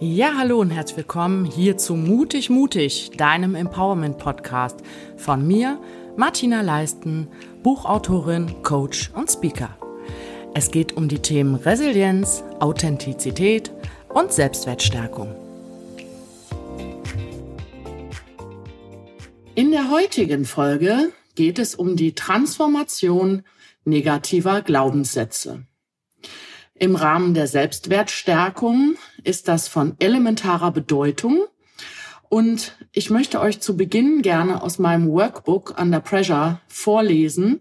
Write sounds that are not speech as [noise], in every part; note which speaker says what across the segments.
Speaker 1: Ja, hallo und herzlich willkommen hier zu Mutig Mutig, deinem Empowerment Podcast von mir, Martina Leisten, Buchautorin, Coach und Speaker. Es geht um die Themen Resilienz, Authentizität und Selbstwertstärkung. In der heutigen Folge geht es um die Transformation negativer Glaubenssätze. Im Rahmen der Selbstwertstärkung ist das von elementarer Bedeutung. Und ich möchte euch zu Beginn gerne aus meinem Workbook Under Pressure vorlesen,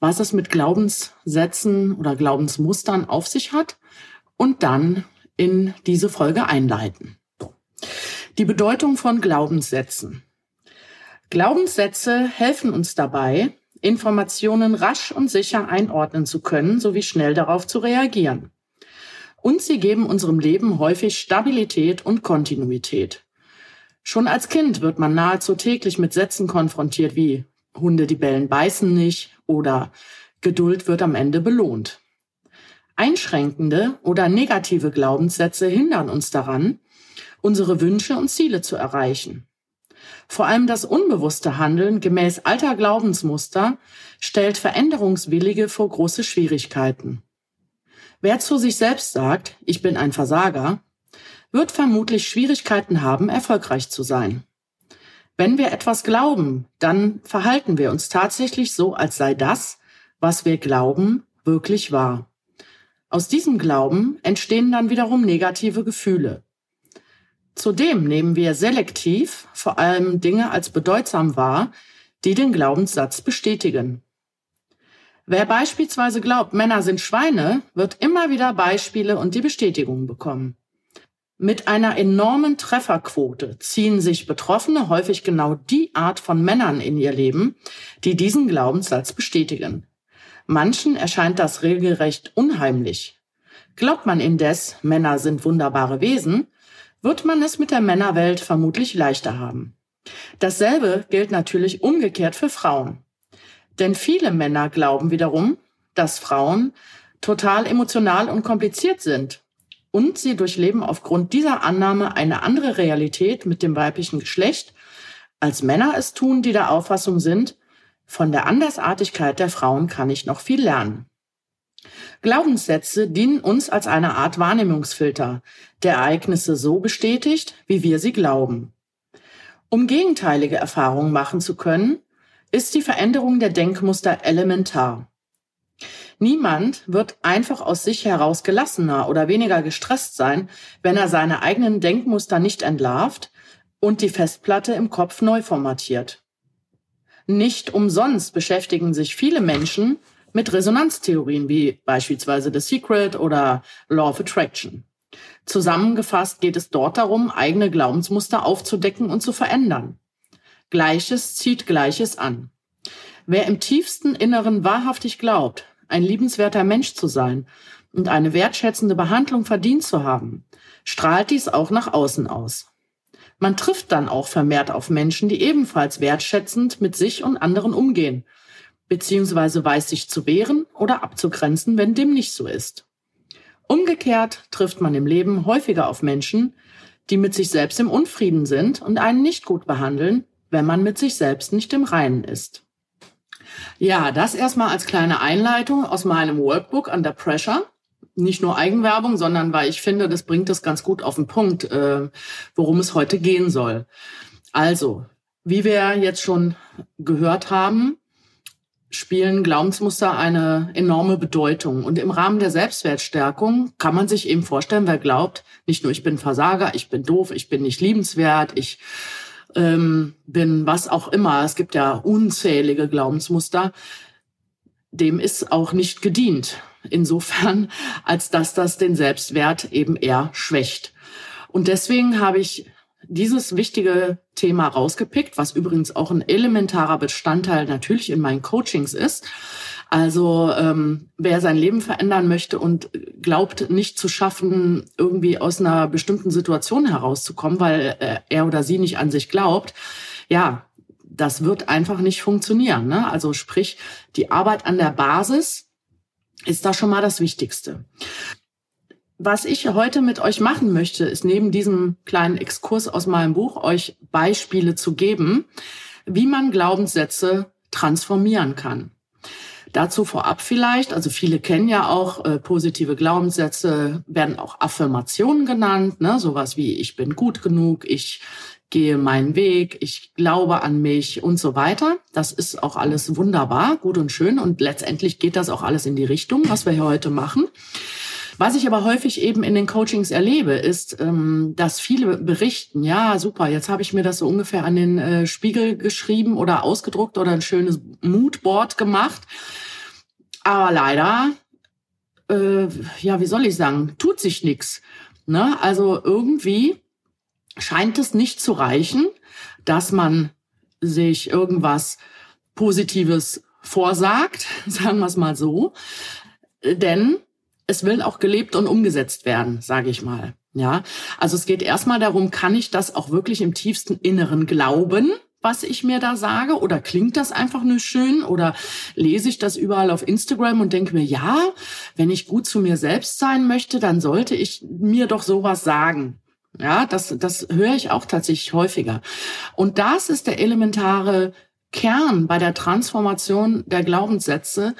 Speaker 1: was es mit Glaubenssätzen oder Glaubensmustern auf sich hat und dann in diese Folge einleiten. Die Bedeutung von Glaubenssätzen. Glaubenssätze helfen uns dabei, Informationen rasch und sicher einordnen zu können sowie schnell darauf zu reagieren. Und sie geben unserem Leben häufig Stabilität und Kontinuität. Schon als Kind wird man nahezu täglich mit Sätzen konfrontiert wie Hunde, die bellen, beißen nicht oder Geduld wird am Ende belohnt. Einschränkende oder negative Glaubenssätze hindern uns daran, unsere Wünsche und Ziele zu erreichen. Vor allem das unbewusste Handeln gemäß alter Glaubensmuster stellt Veränderungswillige vor große Schwierigkeiten. Wer zu sich selbst sagt, ich bin ein Versager, wird vermutlich Schwierigkeiten haben, erfolgreich zu sein. Wenn wir etwas glauben, dann verhalten wir uns tatsächlich so, als sei das, was wir glauben, wirklich wahr. Aus diesem Glauben entstehen dann wiederum negative Gefühle. Zudem nehmen wir selektiv vor allem Dinge als bedeutsam wahr, die den Glaubenssatz bestätigen. Wer beispielsweise glaubt, Männer sind Schweine, wird immer wieder Beispiele und die Bestätigung bekommen. Mit einer enormen Trefferquote ziehen sich Betroffene häufig genau die Art von Männern in ihr Leben, die diesen Glaubenssatz bestätigen. Manchen erscheint das regelrecht unheimlich. Glaubt man indes, Männer sind wunderbare Wesen, wird man es mit der Männerwelt vermutlich leichter haben. Dasselbe gilt natürlich umgekehrt für Frauen. Denn viele Männer glauben wiederum, dass Frauen total emotional und kompliziert sind und sie durchleben aufgrund dieser Annahme eine andere Realität mit dem weiblichen Geschlecht, als Männer es tun, die der Auffassung sind, von der Andersartigkeit der Frauen kann ich noch viel lernen. Glaubenssätze dienen uns als eine Art Wahrnehmungsfilter, der Ereignisse so bestätigt, wie wir sie glauben. Um gegenteilige Erfahrungen machen zu können, ist die Veränderung der Denkmuster elementar. Niemand wird einfach aus sich heraus gelassener oder weniger gestresst sein, wenn er seine eigenen Denkmuster nicht entlarvt und die Festplatte im Kopf neu formatiert. Nicht umsonst beschäftigen sich viele Menschen mit Resonanztheorien wie beispielsweise The Secret oder Law of Attraction. Zusammengefasst geht es dort darum, eigene Glaubensmuster aufzudecken und zu verändern. Gleiches zieht Gleiches an. Wer im tiefsten Inneren wahrhaftig glaubt, ein liebenswerter Mensch zu sein und eine wertschätzende Behandlung verdient zu haben, strahlt dies auch nach außen aus. Man trifft dann auch vermehrt auf Menschen, die ebenfalls wertschätzend mit sich und anderen umgehen beziehungsweise weiß sich zu wehren oder abzugrenzen, wenn dem nicht so ist. Umgekehrt trifft man im Leben häufiger auf Menschen, die mit sich selbst im Unfrieden sind und einen nicht gut behandeln, wenn man mit sich selbst nicht im Reinen ist. Ja, das erstmal als kleine Einleitung aus meinem Workbook Under Pressure. Nicht nur Eigenwerbung, sondern weil ich finde, das bringt es ganz gut auf den Punkt, äh, worum es heute gehen soll. Also, wie wir jetzt schon gehört haben, spielen Glaubensmuster eine enorme Bedeutung. Und im Rahmen der Selbstwertstärkung kann man sich eben vorstellen, wer glaubt, nicht nur ich bin Versager, ich bin doof, ich bin nicht liebenswert, ich ähm, bin was auch immer. Es gibt ja unzählige Glaubensmuster. Dem ist auch nicht gedient. Insofern, als dass das den Selbstwert eben eher schwächt. Und deswegen habe ich dieses wichtige Thema rausgepickt, was übrigens auch ein elementarer Bestandteil natürlich in meinen Coachings ist. Also ähm, wer sein Leben verändern möchte und glaubt nicht zu schaffen, irgendwie aus einer bestimmten Situation herauszukommen, weil äh, er oder sie nicht an sich glaubt, ja, das wird einfach nicht funktionieren. Ne? Also sprich, die Arbeit an der Basis ist da schon mal das Wichtigste. was ich heute mit euch machen möchte, ist neben diesem kleinen Exkurs aus meinem Buch euch Beispiele zu geben, wie man Glaubenssätze transformieren kann. Dazu vorab vielleicht, also viele kennen ja auch äh, positive Glaubenssätze, werden auch Affirmationen genannt, ne? sowas wie ich bin gut genug, ich gehe meinen Weg, ich glaube an mich und so weiter. Das ist auch alles wunderbar, gut und schön und letztendlich geht das auch alles in die Richtung, was wir hier heute machen. Was ich aber häufig eben in den Coachings erlebe, ist, ähm, dass viele berichten, ja, super, jetzt habe ich mir das so ungefähr an den äh, Spiegel geschrieben oder ausgedruckt oder ein schönes Moodboard gemacht. Aber leider, äh, ja, wie soll ich sagen, tut sich nichts. Ne? Also irgendwie scheint es nicht zu reichen, dass man sich irgendwas Positives vorsagt, [laughs] sagen wir es mal so. Denn es will auch gelebt und umgesetzt werden, sage ich mal. Ja, also es geht erstmal darum, kann ich das auch wirklich im tiefsten Inneren glauben, was ich mir da sage? Oder klingt das einfach nur schön? Oder lese ich das überall auf Instagram und denke mir, ja, wenn ich gut zu mir selbst sein möchte, dann sollte ich mir doch sowas sagen. Ja, das, das höre ich auch tatsächlich häufiger. Und das ist der elementare Kern bei der Transformation der Glaubenssätze,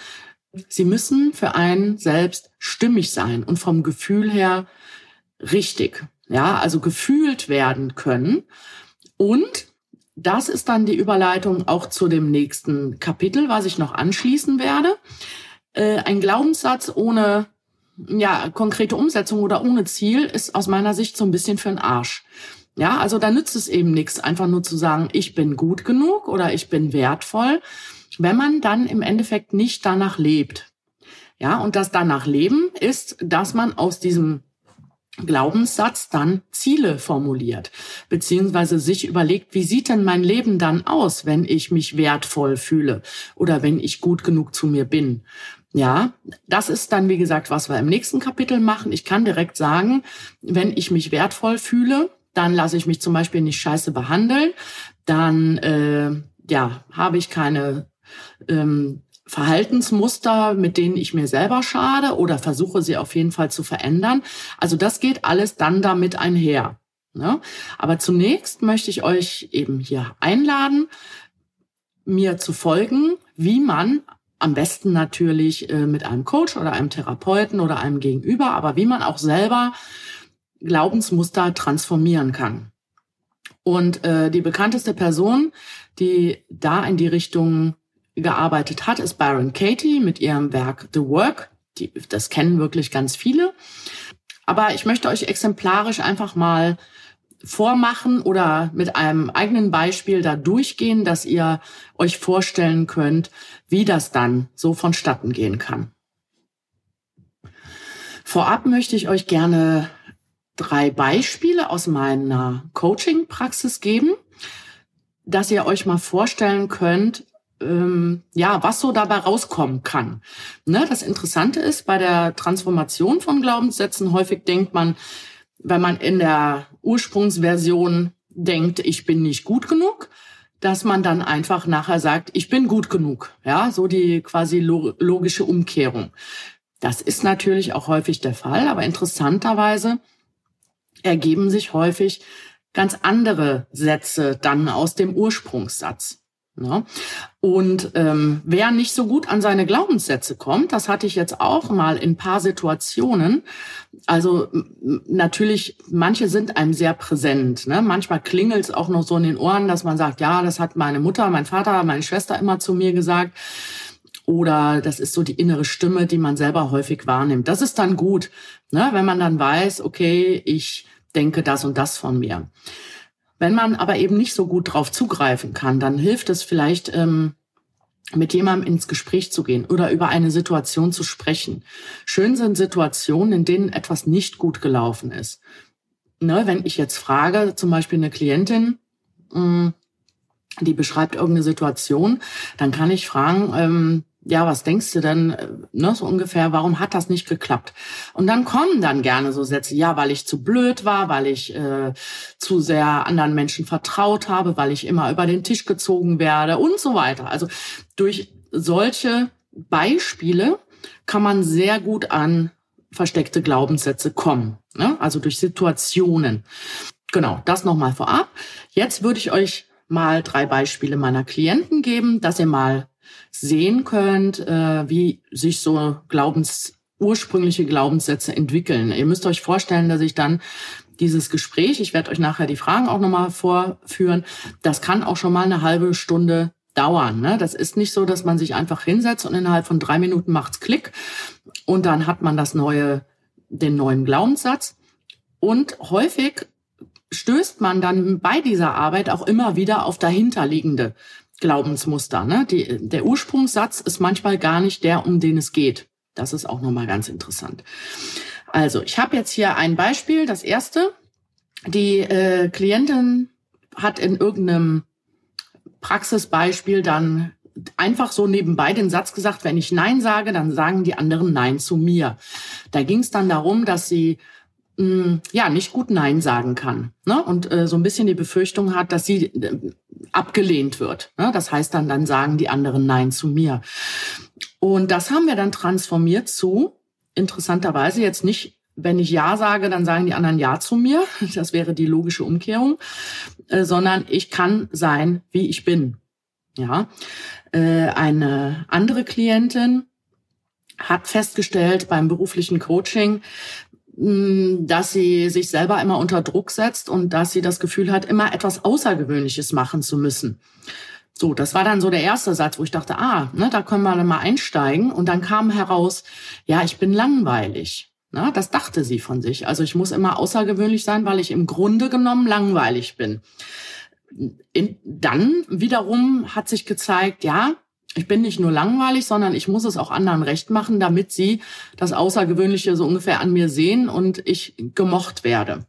Speaker 1: Sie müssen für einen selbst stimmig sein und vom Gefühl her richtig. Ja, also gefühlt werden können. Und das ist dann die Überleitung auch zu dem nächsten Kapitel, was ich noch anschließen werde. Äh, ein Glaubenssatz ohne ja, konkrete Umsetzung oder ohne Ziel ist aus meiner Sicht so ein bisschen für den Arsch. Ja, also da nützt es eben nichts, einfach nur zu sagen, ich bin gut genug oder ich bin wertvoll, wenn man dann im Endeffekt nicht danach lebt. Ja, und das danach leben ist, dass man aus diesem Glaubenssatz dann Ziele formuliert, beziehungsweise sich überlegt, wie sieht denn mein Leben dann aus, wenn ich mich wertvoll fühle oder wenn ich gut genug zu mir bin. Ja, das ist dann, wie gesagt, was wir im nächsten Kapitel machen. Ich kann direkt sagen, wenn ich mich wertvoll fühle, dann lasse ich mich zum Beispiel nicht scheiße behandeln, dann äh, ja, habe ich keine ähm, Verhaltensmuster, mit denen ich mir selber schade oder versuche sie auf jeden Fall zu verändern. Also das geht alles dann damit einher. Ne? Aber zunächst möchte ich euch eben hier einladen, mir zu folgen, wie man am besten natürlich äh, mit einem Coach oder einem Therapeuten oder einem Gegenüber, aber wie man auch selber Glaubensmuster transformieren kann. Und äh, die bekannteste Person, die da in die Richtung gearbeitet hat, ist Byron Katie mit ihrem Werk The Work. Die, das kennen wirklich ganz viele. Aber ich möchte euch exemplarisch einfach mal vormachen oder mit einem eigenen Beispiel da durchgehen, dass ihr euch vorstellen könnt, wie das dann so vonstatten gehen kann. Vorab möchte ich euch gerne drei Beispiele aus meiner Coaching-Praxis geben, dass ihr euch mal vorstellen könnt, ähm, ja, was so dabei rauskommen kann. Ne, das Interessante ist, bei der Transformation von Glaubenssätzen häufig denkt man, wenn man in der Ursprungsversion denkt, ich bin nicht gut genug, dass man dann einfach nachher sagt, ich bin gut genug. Ja, so die quasi logische Umkehrung. Das ist natürlich auch häufig der Fall, aber interessanterweise ergeben sich häufig ganz andere Sätze dann aus dem Ursprungssatz. Ne? Und ähm, wer nicht so gut an seine Glaubenssätze kommt, das hatte ich jetzt auch mal in paar Situationen. Also natürlich, manche sind einem sehr präsent. Ne? Manchmal klingelt es auch noch so in den Ohren, dass man sagt, ja, das hat meine Mutter, mein Vater, meine Schwester immer zu mir gesagt. Oder das ist so die innere Stimme, die man selber häufig wahrnimmt. Das ist dann gut, ne? wenn man dann weiß, okay, ich denke das und das von mir. Wenn man aber eben nicht so gut drauf zugreifen kann, dann hilft es vielleicht, ähm, mit jemandem ins Gespräch zu gehen oder über eine Situation zu sprechen. Schön sind Situationen, in denen etwas nicht gut gelaufen ist. Ne, wenn ich jetzt frage, zum Beispiel eine Klientin, mh, mm, die beschreibt irgendeine Situation, dann kann ich fragen, ähm, ja, was denkst du denn, äh, ne, so ungefähr, warum hat das nicht geklappt? Und dann kommen dann gerne so Sätze, ja, weil ich zu blöd war, weil ich äh, zu sehr anderen Menschen vertraut habe, weil ich immer über den Tisch gezogen werde und so weiter. Also durch solche Beispiele kann man sehr gut an versteckte Glaubenssätze kommen. Ne? Also durch Situationen. Genau, das nochmal vorab. Jetzt würde ich euch mal drei Beispiele meiner Klienten geben, dass ihr mal sehen könnt, äh, wie sich so Glaubens ursprüngliche Glaubenssätze entwickeln. Ihr müsst euch vorstellen, dass ich dann dieses Gespräch, ich werde euch nachher die Fragen auch nochmal vorführen, das kann auch schon mal eine halbe Stunde dauern. Ne? Das ist nicht so, dass man sich einfach hinsetzt und innerhalb von drei Minuten macht's Klick und dann hat man das neue, den neuen Glaubenssatz. Und häufig stößt man dann bei dieser Arbeit auch immer wieder auf dahinterliegende Glaubensmuster. Ne? Die, der Ursprungssatz ist manchmal gar nicht der, um den es geht. Das ist auch nochmal ganz interessant. Also, ich habe jetzt hier ein Beispiel. Das erste, die äh, Klientin hat in irgendeinem Praxisbeispiel dann einfach so nebenbei den Satz gesagt, wenn ich Nein sage, dann sagen die anderen Nein zu mir. Da ging es dann darum, dass sie mh, ja nicht gut Nein sagen kann ne? und äh, so ein bisschen die Befürchtung hat, dass sie äh, abgelehnt wird. Das heißt dann, dann sagen die anderen Nein zu mir. Und das haben wir dann transformiert zu, interessanterweise jetzt nicht, wenn ich Ja sage, dann sagen die anderen Ja zu mir. [laughs] Das wäre die logische Umkehrung, äh, sondern ich kann sein, wie ich bin. Ja, äh, eine andere Klientin hat festgestellt beim beruflichen Coaching, dass sie sich selber immer unter Druck setzt und dass sie das Gefühl hat, immer etwas Außergewöhnliches machen zu müssen. So, das war dann so der erste Satz, wo ich dachte, ah, ne, da können wir dann mal einsteigen. Und dann kam heraus, ja, ich bin langweilig. Na, das dachte sie von sich. Also ich muss immer außergewöhnlich sein, weil ich im Grunde genommen langweilig bin. In, dann wiederum hat sich gezeigt, ja, ich bin nicht nur langweilig, sondern ich muss es auch anderen recht machen, damit sie das Außergewöhnliche so ungefähr an mir sehen und ich gemocht werde.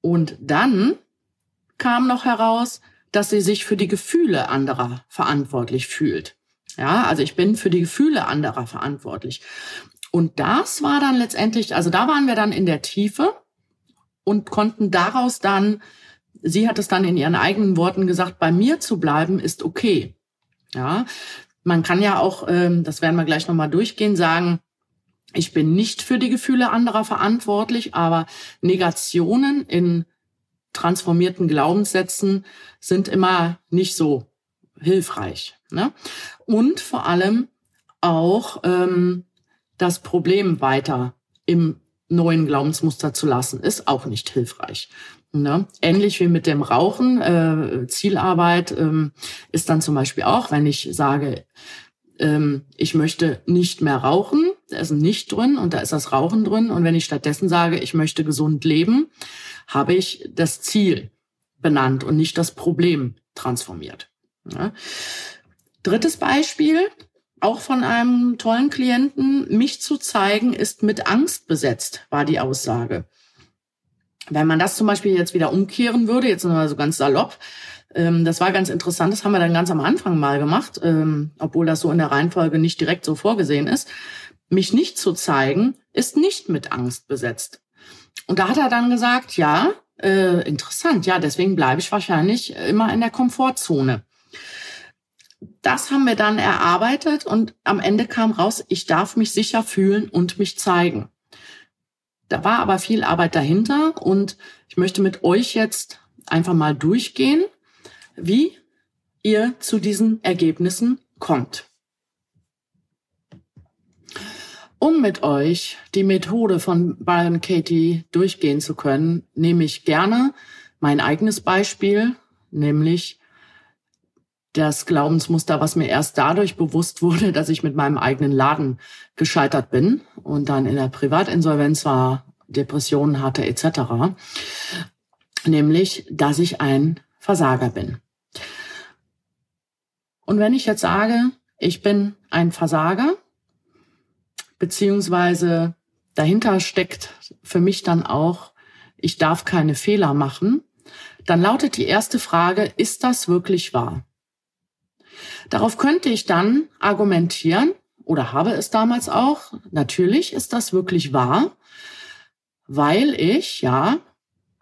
Speaker 1: Und dann kam noch heraus, dass sie sich für die Gefühle anderer verantwortlich fühlt. Ja, also ich bin für die Gefühle anderer verantwortlich. Und das war dann letztendlich, also da waren wir dann in der Tiefe und konnten daraus dann, sie hat es dann in ihren eigenen Worten gesagt, bei mir zu bleiben ist okay. Ja, man kann ja auch, ähm, das werden wir gleich nochmal durchgehen, sagen, ich bin nicht für die Gefühle anderer verantwortlich, aber Negationen in transformierten Glaubenssätzen sind immer nicht so hilfreich. Ne? Und vor allem auch ähm, das Problem weiter im neuen Glaubensmuster zu lassen, ist auch nicht hilfreich. Ne? Ähnlich wie mit dem Rauchen, äh, Zielarbeit ähm, ist dann zum Beispiel auch, wenn ich sage, ähm, ich möchte nicht mehr rauchen, da ist ein Nicht drin und da ist das Rauchen drin. Und wenn ich stattdessen sage, ich möchte gesund leben, habe ich das Ziel benannt und nicht das Problem transformiert. Ja. Drittes Beispiel, auch von einem tollen Klienten, mich zu zeigen, ist mit Angst besetzt, war die Aussage. Wenn man das zum Beispiel jetzt wieder umkehren würde, jetzt wir so ganz salopp, ähm, das war ganz interessant, das haben wir dann ganz am Anfang mal gemacht, ähm, obwohl das so in der Reihenfolge nicht direkt so vorgesehen ist. Mich nicht zu zeigen, ist nicht mit Angst besetzt. Und da hat er dann gesagt, ja, äh, interessant, ja, deswegen bleibe ich wahrscheinlich immer in der Komfortzone. Das haben wir dann erarbeitet und am Ende kam raus, ich darf mich sicher fühlen und mich zeigen. Da war aber viel Arbeit dahinter und ich möchte mit euch jetzt einfach mal durchgehen, wie ihr zu diesen Ergebnissen kommt. Um mit euch die Methode von Byron Katie durchgehen zu können, nehme ich gerne mein eigenes Beispiel, nämlich das Glaubensmuster, was mir erst dadurch bewusst wurde, [laughs] dass ich mit meinem eigenen Laden gescheitert bin und dann in der Privatinsolvenz war, Depressionen hatte etc. Nämlich, dass ich ein Versager bin. Und wenn ich jetzt sage, ich bin ein Versager, beziehungsweise dahinter steckt für mich dann auch, ich darf keine Fehler machen, dann lautet die erste Frage, ist das wirklich wahr? Darauf könnte ich dann argumentieren oder habe es damals auch, natürlich ist das wirklich wahr, weil ich ja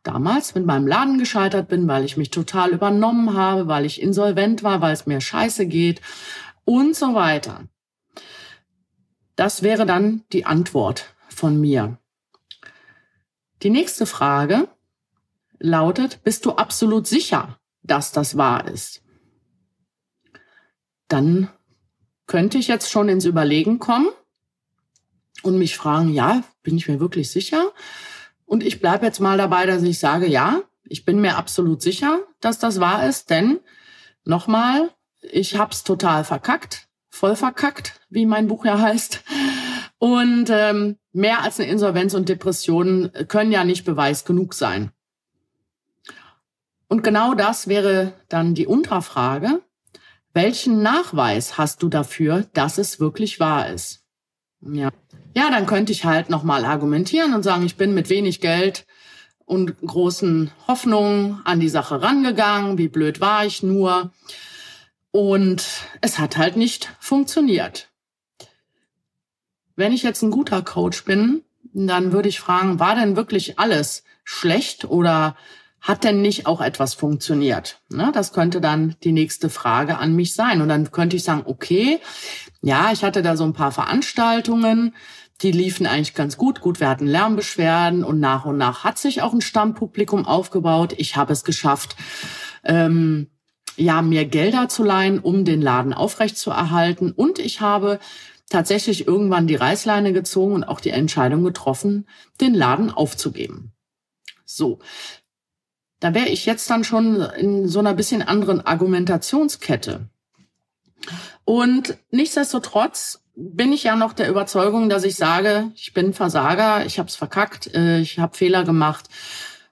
Speaker 1: damals mit meinem Laden gescheitert bin, weil ich mich total übernommen habe, weil ich insolvent war, weil es mir scheiße geht und so weiter. Das wäre dann die Antwort von mir. Die nächste Frage lautet, bist du absolut sicher, dass das wahr ist? Dann könnte ich jetzt schon ins Überlegen kommen und mich fragen, ja, bin ich mir wirklich sicher? Und ich bleibe jetzt mal dabei, dass ich sage, ja, ich bin mir absolut sicher, dass das wahr ist, denn nochmal, ich hab's total verkackt, voll verkackt, wie mein Buch ja heißt. Und ähm, mehr als eine Insolvenz und Depressionen können ja nicht Beweis genug sein. Und genau das wäre dann die Unterfrage. Welchen Nachweis hast du dafür, dass es wirklich wahr ist? Ja, ja dann könnte ich halt nochmal argumentieren und sagen, ich bin mit wenig Geld und großen Hoffnungen an die Sache rangegangen. Wie blöd war ich nur? Und es hat halt nicht funktioniert. Wenn ich jetzt ein guter Coach bin, dann würde ich fragen, war denn wirklich alles schlecht oder hat denn nicht auch etwas funktioniert? Ne, das könnte dann die nächste Frage an mich sein. Und dann könnte ich sagen, okay, ja, ich hatte da so ein paar Veranstaltungen, die liefen eigentlich ganz gut. Gut, wir hatten Lärmbeschwerden und nach und nach hat sich auch ein Stammpublikum aufgebaut. Ich habe es geschafft, ähm, ja, mir Gelder zu leihen, um den Laden aufrechtzuerhalten. Und ich habe tatsächlich irgendwann die Reißleine gezogen und auch die Entscheidung getroffen, den Laden aufzugeben. So. Da wäre ich jetzt dann schon in so einer bisschen anderen Argumentationskette. Und nichtsdestotrotz bin ich ja noch der Überzeugung, dass ich sage, ich bin Versager, ich habe es verkackt, äh, ich habe Fehler gemacht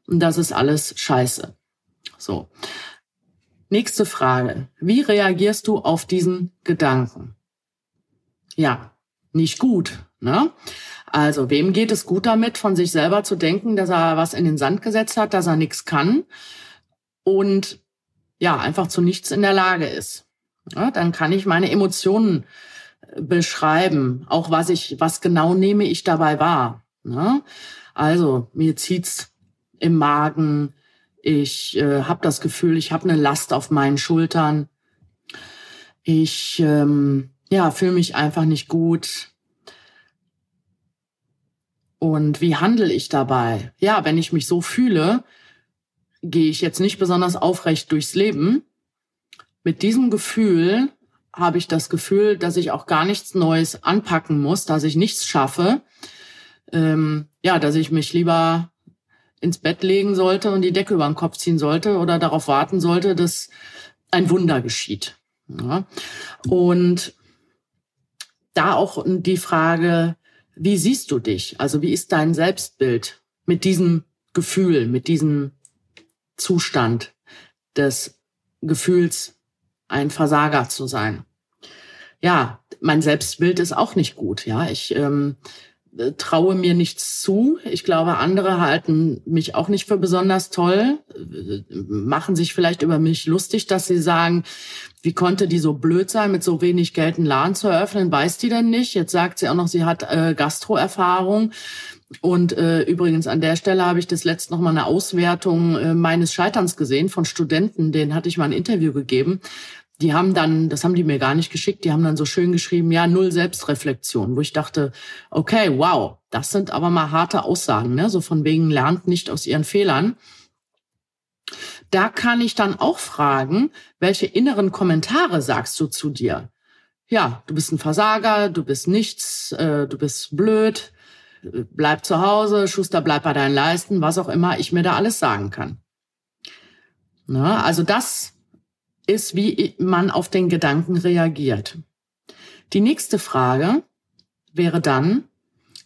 Speaker 1: und das ist alles scheiße. So. Nächste Frage. Wie reagierst du auf diesen Gedanken? Ja, nicht gut. Ne? Also, wem geht es gut damit, von sich selber zu denken, dass er was in den Sand gesetzt hat, dass er nichts kann und ja, einfach zu nichts in der Lage ist? Ja, dann kann ich meine Emotionen äh, beschreiben, auch was ich, was genau nehme ich dabei wahr. Ne? Also, mir zieht's im Magen, ich äh, habe das Gefühl, ich habe eine Last auf meinen Schultern. Ich ähm, ja, fühle mich einfach nicht gut. Und wie handle ich dabei? Ja, wenn ich mich so fühle, gehe ich jetzt nicht besonders aufrecht durchs Leben. Mit diesem Gefühl habe ich das Gefühl, dass ich auch gar nichts Neues anpacken muss, dass ich nichts schaffe. Ähm, ja, dass ich mich lieber ins Bett legen sollte und die Decke über den Kopf ziehen sollte oder darauf warten sollte, dass ein Wunder geschieht. Ja. Und da auch die Frage, wie siehst du dich? Also wie ist dein Selbstbild mit diesem Gefühl, mit diesem Zustand des Gefühls, ein Versager zu sein? Ja, mein Selbstbild ist auch nicht gut. Ja, ich ähm, traue mir nichts zu. Ich glaube, andere halten mich auch nicht für besonders toll, machen sich vielleicht über mich lustig, dass sie sagen, wie konnte die so blöd sein, mit so wenig Geld einen Laden zu eröffnen? Weiß die denn nicht? Jetzt sagt sie auch noch, sie hat äh, Gastroerfahrung. Und äh, übrigens an der Stelle habe ich das letzte noch mal eine Auswertung äh, meines Scheiterns gesehen von Studenten. Den hatte ich mal ein Interview gegeben die haben dann, das haben die mir gar nicht geschickt, die haben dann so schön geschrieben, ja, null Selbstreflexion, wo ich dachte, okay, wow, das sind aber mal harte Aussagen, ne? so von wegen lernt nicht aus ihren Fehlern. Da kann ich dann auch fragen, welche inneren Kommentare sagst du zu dir? Ja, du bist ein Versager, du bist nichts, äh, du bist blöd, bleib zu Hause, Schuster, bleib bei deinen Leisten, was auch immer ich mir da alles sagen kann. Na, also das ist, wie man auf den Gedanken reagiert. Die nächste Frage wäre dann,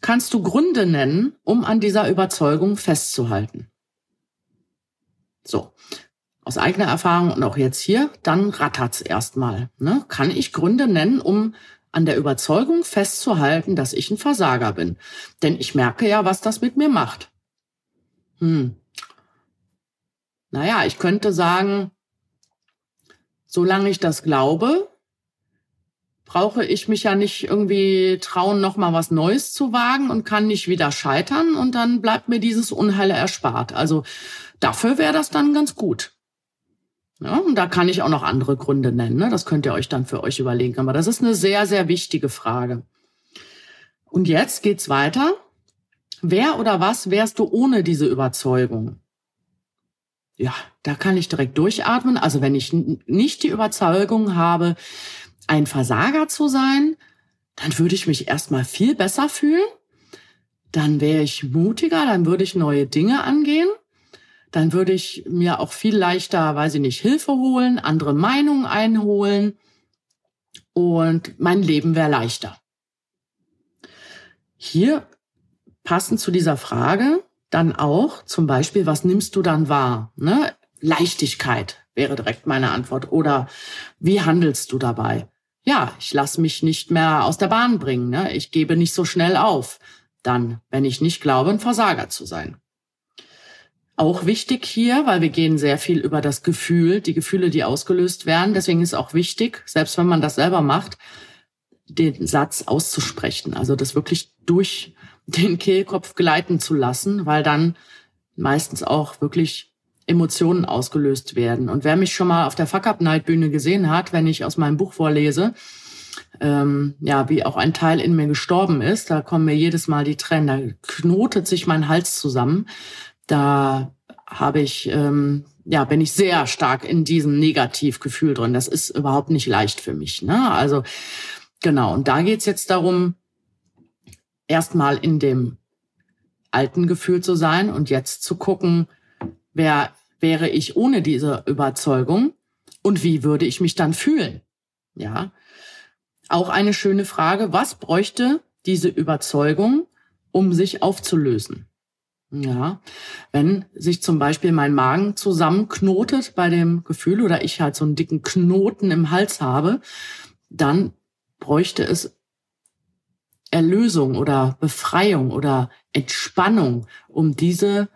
Speaker 1: kannst du Gründe nennen, um an dieser Überzeugung festzuhalten? So, aus eigener Erfahrung und auch jetzt hier, dann rattert's erstmal. Ne? Kann ich Gründe nennen, um an der Überzeugung festzuhalten, dass ich ein Versager bin? Denn ich merke ja, was das mit mir macht. Hm. Naja, ich könnte sagen, solange ich das glaube, brauche ich mich ja nicht irgendwie trauen, noch mal was Neues zu wagen und kann nicht wieder scheitern und dann bleibt mir dieses Unheil erspart. Also dafür wäre das dann ganz gut. Ja, und da kann ich auch noch andere Gründe nennen. Ne? Das könnt ihr euch dann für euch überlegen. Aber das ist eine sehr, sehr wichtige Frage. Und jetzt geht's weiter. Wer oder was wärst du ohne diese Überzeugung? Ja, da kann ich direkt durchatmen. Also wenn ich nicht die Überzeugung habe, ein Versager zu sein, dann würde ich mich erstmal viel besser fühlen. Dann wäre ich mutiger, dann würde ich neue Dinge angehen. Dann würde ich mir auch viel leichter, weiß ich nicht, Hilfe holen, andere Meinungen einholen und mein Leben wäre leichter. Hier passend zu dieser Frage dann auch zum Beispiel, was nimmst du dann wahr? Ne? Leichtigkeit wäre direkt meine Antwort. Oder wie handelst du dabei? Ja, ich lasse mich nicht mehr aus der Bahn bringen. Ne? Ich gebe nicht so schnell auf. Dann, wenn ich nicht glaube, ein Versager zu sein. Auch wichtig hier, weil wir gehen sehr viel über das Gefühl, die Gefühle, die ausgelöst werden. Deswegen ist auch wichtig, selbst wenn man das selber macht, den Satz auszusprechen. Also das wirklich durch den Kehlkopf gleiten zu lassen, weil dann meistens auch wirklich Emotionen ausgelöst werden. Und wer mich schon mal auf der Fuck Up Night Bühne gesehen hat, wenn ich aus meinem Buch vorlese, ähm, ja, wie auch ein Teil in mir gestorben ist, da kommen mir jedes Mal die Tränen, da knotet sich mein Hals zusammen. Da habe ich, ähm, ja, bin ich sehr stark in diesem Negativgefühl drin. Das ist überhaupt nicht leicht für mich. Ne? Also genau, und da geht's jetzt darum, erstmal in dem alten Gefühl zu sein und jetzt zu gucken, wer wäre ich ohne diese Überzeugung und wie würde ich mich dann fühlen? Ja. Auch eine schöne Frage, was bräuchte diese Überzeugung, um sich aufzulösen? Ja, wenn sich zum Beispiel mein Magen zusammenknotet bei dem Gefühl oder ich halt so einen dicken Knoten im Hals habe, dann bräuchte es Erlösung oder Befreiung oder Entspannung, um diese,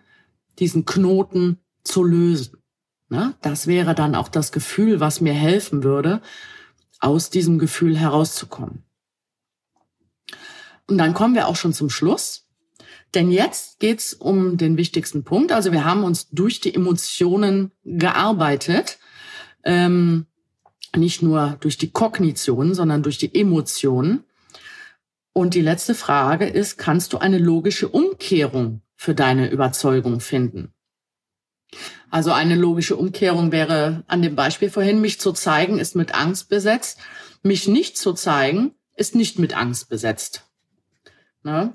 Speaker 1: diesen Knoten zu lösen. Ne? Das wäre dann auch das Gefühl, was mir helfen würde, aus diesem Gefühl herauszukommen. Und dann kommen wir auch schon zum Schluss. Denn jetzt geht's um den wichtigsten Punkt. Also wir haben uns durch die Emotionen gearbeitet. Ähm, nicht nur durch die Kognition, sondern durch die Emotionen. Und die letzte Frage ist, kannst du eine logische Umkehrung für deine Überzeugung finden? Also eine logische Umkehrung wäre an dem Beispiel vorhin, mich zu zeigen, ist mit Angst besetzt. Mich nicht zu zeigen, ist nicht mit Angst besetzt. Ne?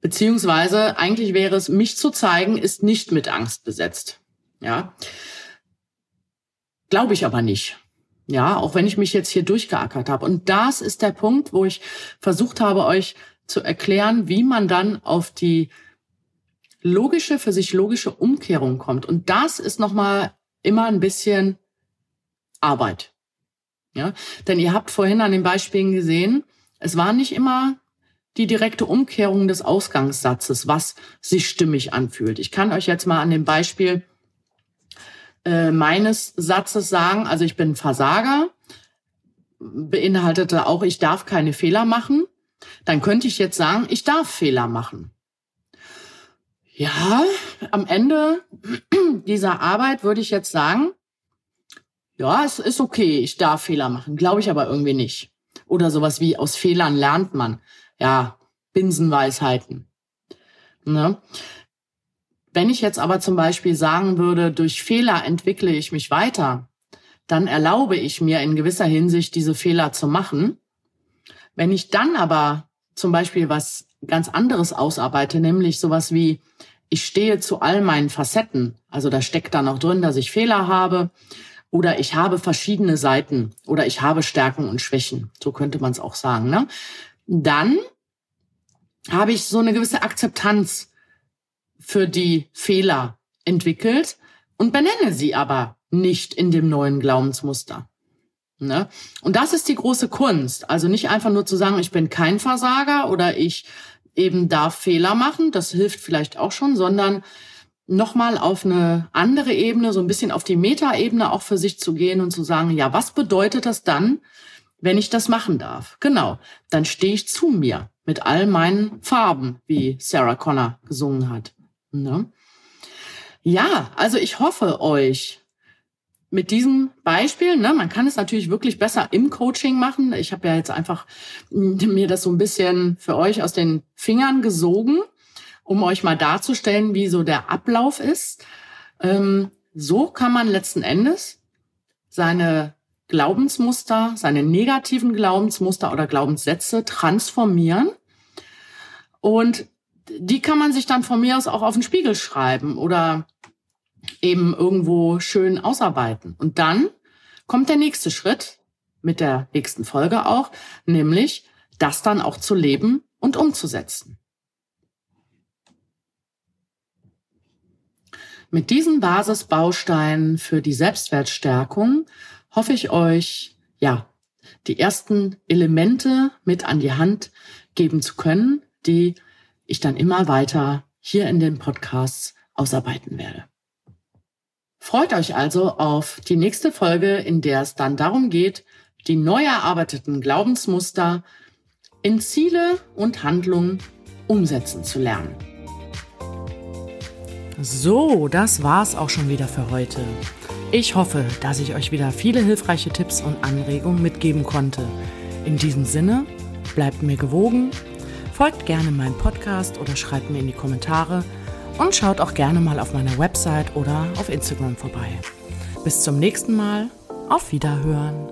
Speaker 1: Beziehungsweise eigentlich wäre es, mich zu zeigen, ist nicht mit Angst besetzt. Ja. Glaube ich aber nicht. Ja, auch wenn ich mich jetzt hier durchgeackert habe. Und das ist der Punkt, wo ich versucht habe, euch zu erklären, wie man dann auf die logische, für sich logische Umkehrung kommt. Und das ist nochmal immer ein bisschen Arbeit. Ja, denn ihr habt vorhin an den Beispielen gesehen, es war nicht immer die direkte Umkehrung des Ausgangssatzes, was sich stimmig anfühlt. Ich kann euch jetzt mal an dem Beispiel äh, meines Satzes sagen, also ich bin Versager, beinhaltete auch, ich darf keine Fehler machen, dann könnte ich jetzt sagen, ich darf Fehler machen. Ja, am Ende dieser Arbeit würde ich jetzt sagen, ja, es ist okay, ich darf Fehler machen, glaube ich aber irgendwie nicht. Oder sowas wie aus Fehlern lernt man. Ja, Binsenweisheiten. Ne? Wenn ich jetzt aber zum Beispiel sagen würde, durch Fehler entwickle ich mich weiter, dann erlaube ich mir in gewisser Hinsicht diese Fehler zu machen. Wenn ich dann aber zum Beispiel was ganz anderes ausarbeite, nämlich sowas wie, ich stehe zu all meinen Facetten, also da steckt dann auch drin, dass ich Fehler habe oder ich habe verschiedene Seiten oder ich habe Stärken und Schwächen, so könnte man es auch sagen, ne? dann habe ich so eine gewisse Akzeptanz für die Fehler entwickelt und benenne sie aber nicht in dem neuen Glaubensmuster. Ne? Und das ist die große Kunst. Also nicht einfach nur zu sagen, ich bin kein Versager oder ich eben darf Fehler machen, das hilft vielleicht auch schon, sondern nochmal auf eine andere Ebene, so ein bisschen auf die Metaebene auch für sich zu gehen und zu sagen, ja, was bedeutet das dann, wenn ich das machen darf? Genau, dann stehe ich zu mir mit all meinen Farben, wie Sarah Connor gesungen hat. Ne? Ja, also ich hoffe euch, mit diesem Beispiel, ne, man kann es natürlich wirklich besser im Coaching machen. Ich habe ja jetzt einfach mir das so ein bisschen für euch aus den Fingern gesogen, um euch mal darzustellen, wie so der Ablauf ist. Ähm, so kann man letzten Endes seine Glaubensmuster, seine negativen Glaubensmuster oder Glaubenssätze transformieren. Und die kann man sich dann von mir aus auch auf den Spiegel schreiben oder eben irgendwo schön ausarbeiten. Und dann kommt der nächste Schritt mit der nächsten Folge auch, nämlich das dann auch zu leben und umzusetzen. Mit diesen Basisbausteinen für die Selbstwertstärkung hoffe ich euch, ja, die ersten Elemente mit an die Hand geben zu können, die ich dann immer weiter hier in den Podcasts ausarbeiten werde. Freut euch also auf die nächste Folge, in der es dann darum geht, die neu erarbeiteten Glaubensmuster in Ziele und Handlungen umsetzen zu lernen. So, das war's auch schon wieder für heute. Ich hoffe, dass ich euch wieder viele hilfreiche Tipps und Anregungen mitgeben konnte. In diesem Sinne, bleibt mir gewogen, folgt gerne meinem Podcast oder schreibt mir in die Kommentare, und schaut auch gerne mal auf meiner Website oder auf Instagram vorbei. Bis zum nächsten Mal. Auf Wiederhören.